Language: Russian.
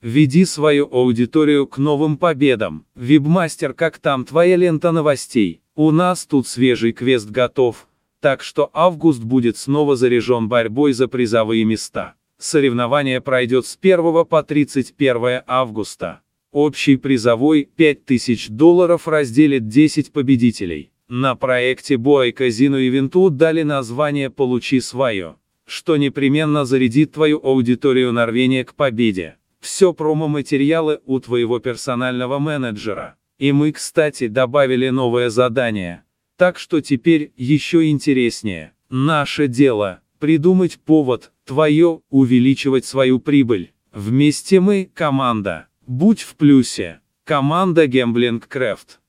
Веди свою аудиторию к новым победам. Вебмастер, как там твоя лента новостей? У нас тут свежий квест готов, так что август будет снова заряжен борьбой за призовые места. Соревнование пройдет с 1 по 31 августа. Общий призовой 5000 долларов разделит 10 победителей. На проекте Boy Casino Event дали название «Получи свое», что непременно зарядит твою аудиторию на рвение к победе. Все промо-материалы у твоего персонального менеджера. И мы, кстати, добавили новое задание. Так что теперь еще интереснее. Наше дело – придумать повод, твое, увеличивать свою прибыль. Вместе мы – команда. Будь в плюсе. Команда Gambling Craft.